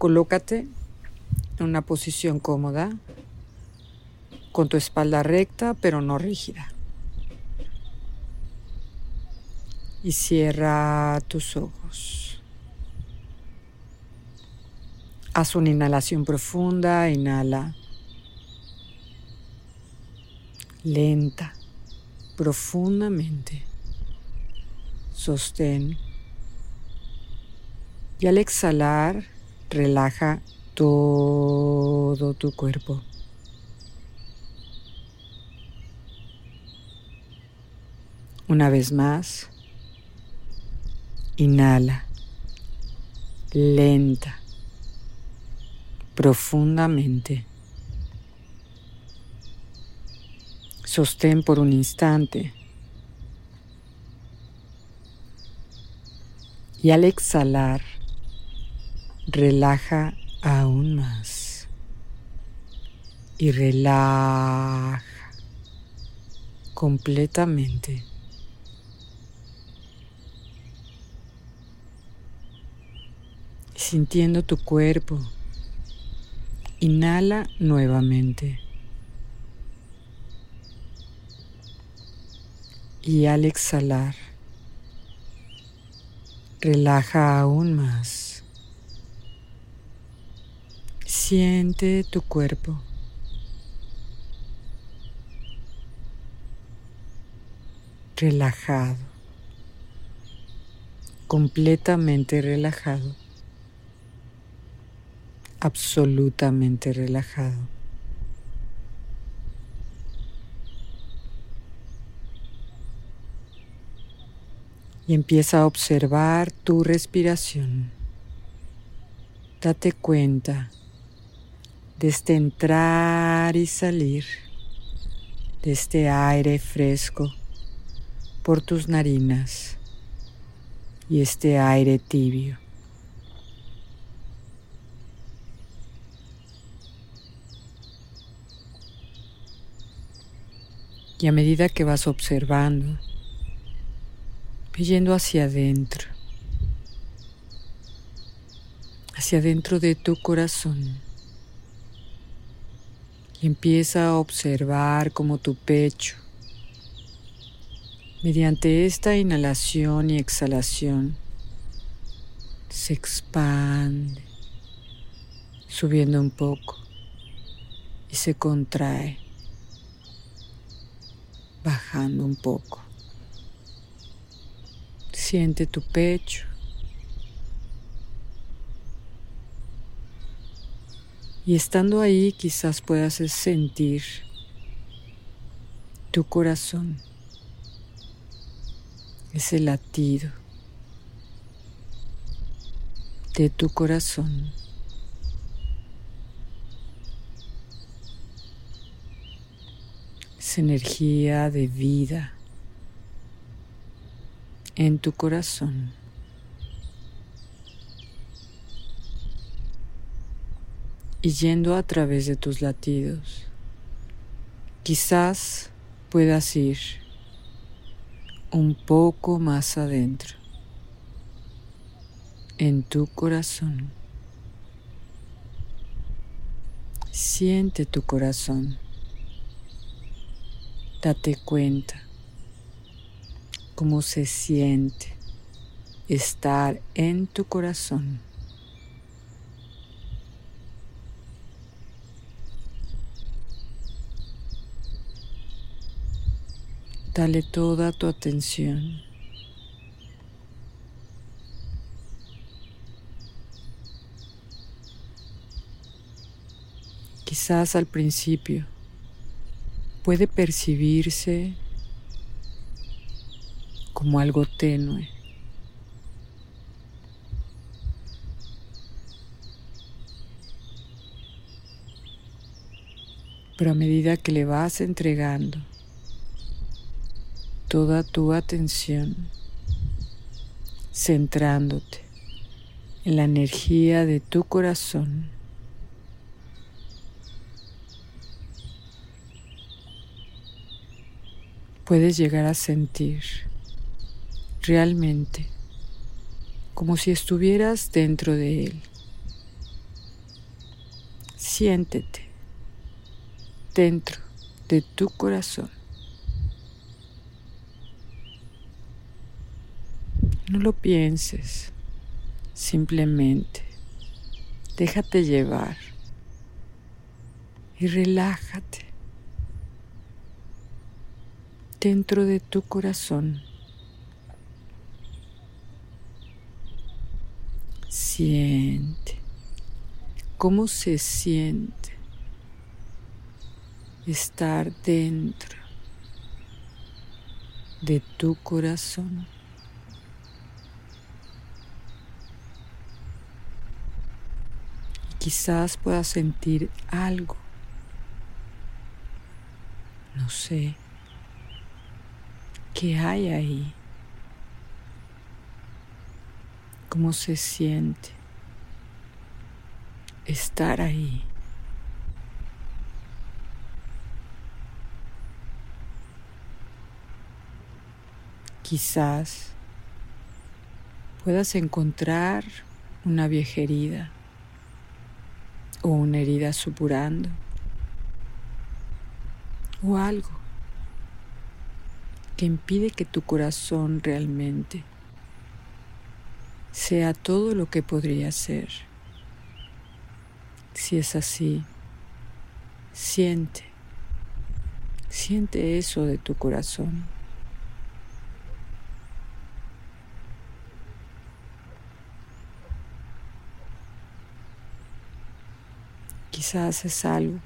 Colócate en una posición cómoda, con tu espalda recta pero no rígida. Y cierra tus ojos. Haz una inhalación profunda, inhala. Lenta, profundamente. Sostén. Y al exhalar, relaja todo tu cuerpo. Una vez más, inhala, lenta, profundamente. Sostén por un instante. Y al exhalar, relaja aún más. Y relaja completamente. Sintiendo tu cuerpo. Inhala nuevamente. Y al exhalar, relaja aún más. Siente tu cuerpo. Relajado. Completamente relajado. Absolutamente relajado. Y empieza a observar tu respiración. Date cuenta de este entrar y salir de este aire fresco por tus narinas y este aire tibio. Y a medida que vas observando, yendo hacia adentro, hacia adentro de tu corazón y empieza a observar como tu pecho, mediante esta inhalación y exhalación, se expande, subiendo un poco y se contrae, bajando un poco. Siente tu pecho Y estando ahí quizás puedas sentir tu corazón, ese latido de tu corazón. Esa energía de vida en tu corazón. Y yendo a través de tus latidos. Quizás puedas ir un poco más adentro, en tu corazón. Siente tu corazón. Date cuenta cómo se siente estar en tu corazón. Dale toda tu atención. Quizás al principio puede percibirse como algo tenue. Pero a medida que le vas entregando toda tu atención centrándote en la energía de tu corazón. Puedes llegar a sentir realmente como si estuvieras dentro de él, Siéntete dentro de tu corazón. No lo pienses, simplemente déjate llevar y relájate dentro de tu corazón. Siente cómo se siente estar dentro de tu corazón. Quizás puedas sentir algo, no sé, qué hay ahí, cómo se siente estar ahí. Quizás puedas encontrar una vieja herida o una herida supurando o algo que impide que tu corazón realmente sea todo lo que podría ser. Si es así, siente, siente eso de tu corazón. Quizás es algo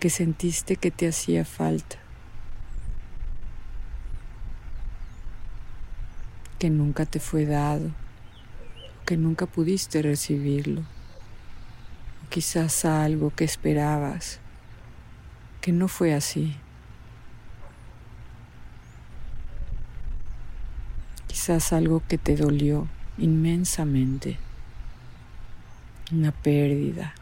que sentiste que te hacía falta, que nunca te fue dado, que nunca pudiste recibirlo, o quizás algo que esperabas, que no fue así. Quizás algo que te dolió inmensamente, una pérdida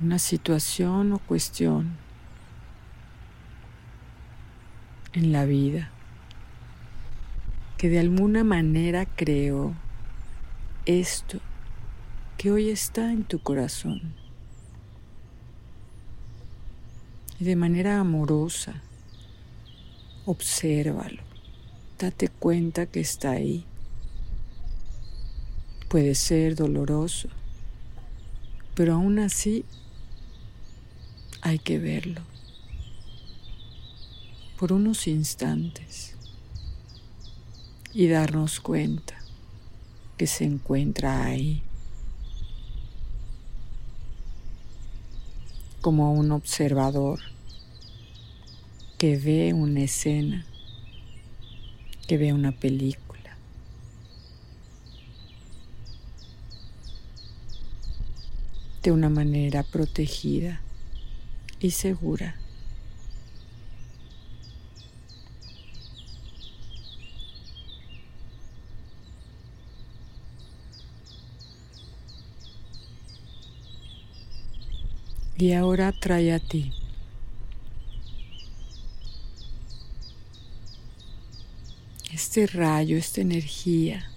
una situación o cuestión en la vida que de alguna manera creó esto que hoy está en tu corazón. Y de manera amorosa, obsérvalo, date cuenta que está ahí. Puede ser doloroso, pero aún así hay que verlo. Por unos instantes. Y darnos cuenta que se encuentra ahí. Como un observador que ve una escena, que ve una película. de una manera protegida y segura. Y ahora trae a ti este rayo, esta energía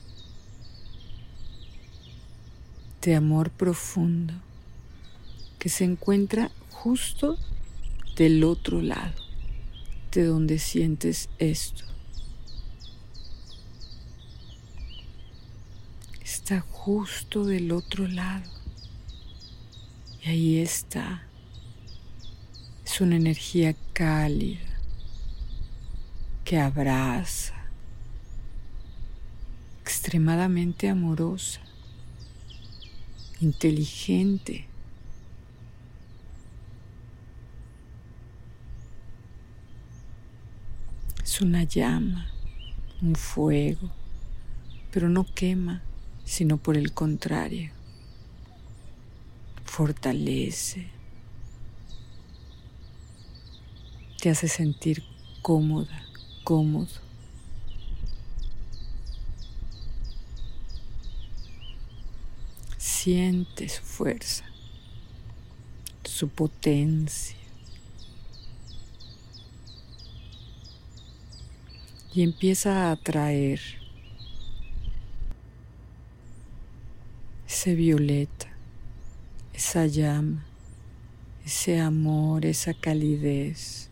de amor profundo que se encuentra justo del otro lado, de donde sientes esto. Está justo del otro lado. Y ahí está. Es una energía cálida que abraza, extremadamente amorosa, inteligente una llama, un fuego, pero no quema, sino por el contrario, fortalece, te hace sentir cómoda, cómodo. Siente su fuerza, su potencia. Y empieza a atraer ese violeta, esa llama, ese amor, esa calidez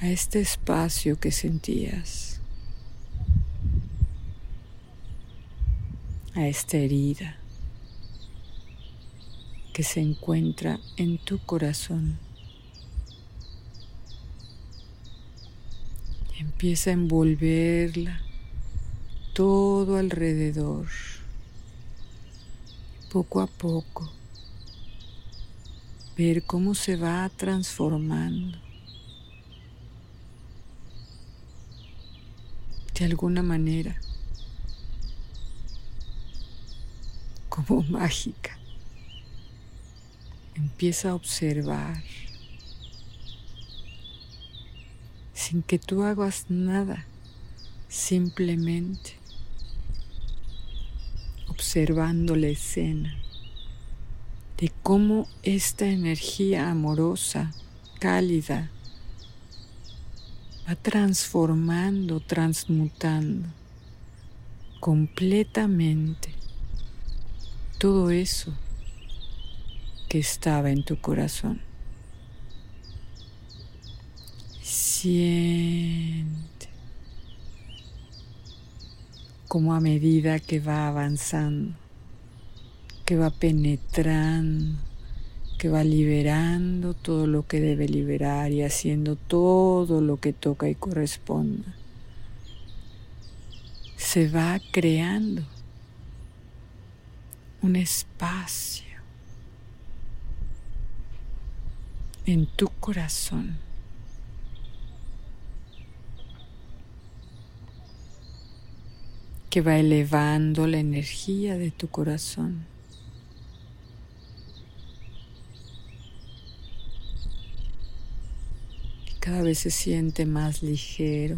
a este espacio que sentías, a esta herida que se encuentra en tu corazón. Empieza a envolverla todo alrededor, poco a poco, ver cómo se va transformando. De alguna manera, como mágica. Empieza a observar sin que tú hagas nada, simplemente observando la escena de cómo esta energía amorosa, cálida, va transformando, transmutando completamente todo eso que estaba en tu corazón. Siente como a medida que va avanzando, que va penetrando, que va liberando todo lo que debe liberar y haciendo todo lo que toca y corresponda. Se va creando un espacio en tu corazón. Que va elevando la energía de tu corazón. Cada vez se siente más ligero.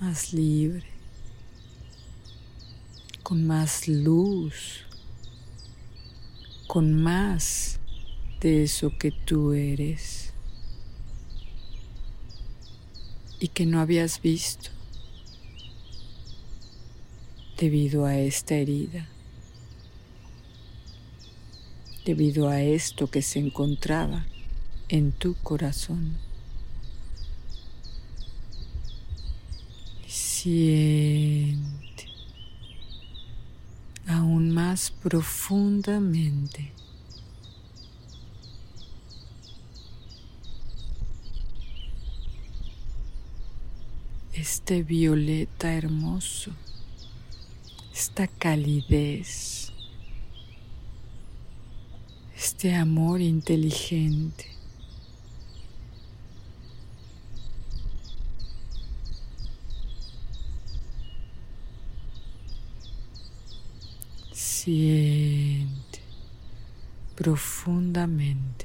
Más libre. Con más luz con más de eso que tú eres y que no habías visto debido a esta herida, debido a esto que se encontraba en tu corazón. Siente aún más profundamente. Este violeta hermoso, esta calidez, este amor inteligente. Siente profundamente.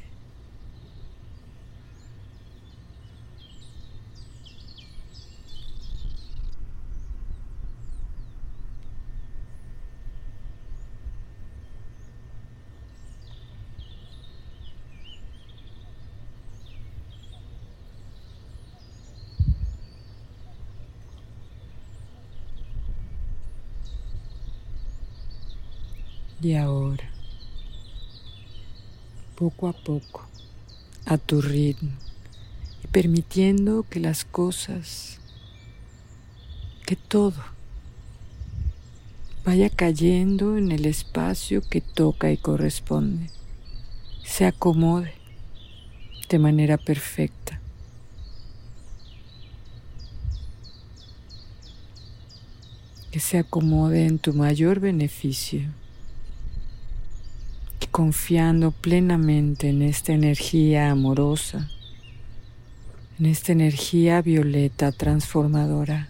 Y ahora, poco a poco, a tu ritmo, y permitiendo que las cosas, que todo, vaya cayendo en el espacio que toca y corresponde, se acomode de manera perfecta. Que se acomode en tu mayor beneficio confiando plenamente en esta energía amorosa, en esta energía violeta transformadora,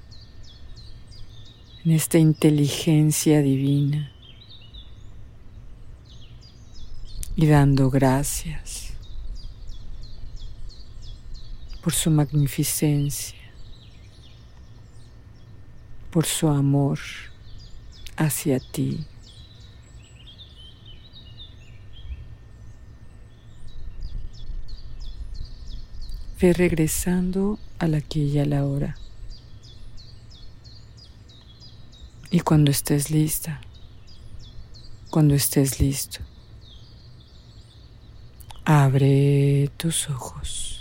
en esta inteligencia divina y dando gracias por su magnificencia, por su amor hacia ti. Ve regresando a la aquí y a la hora. Y cuando estés lista, cuando estés listo, abre tus ojos.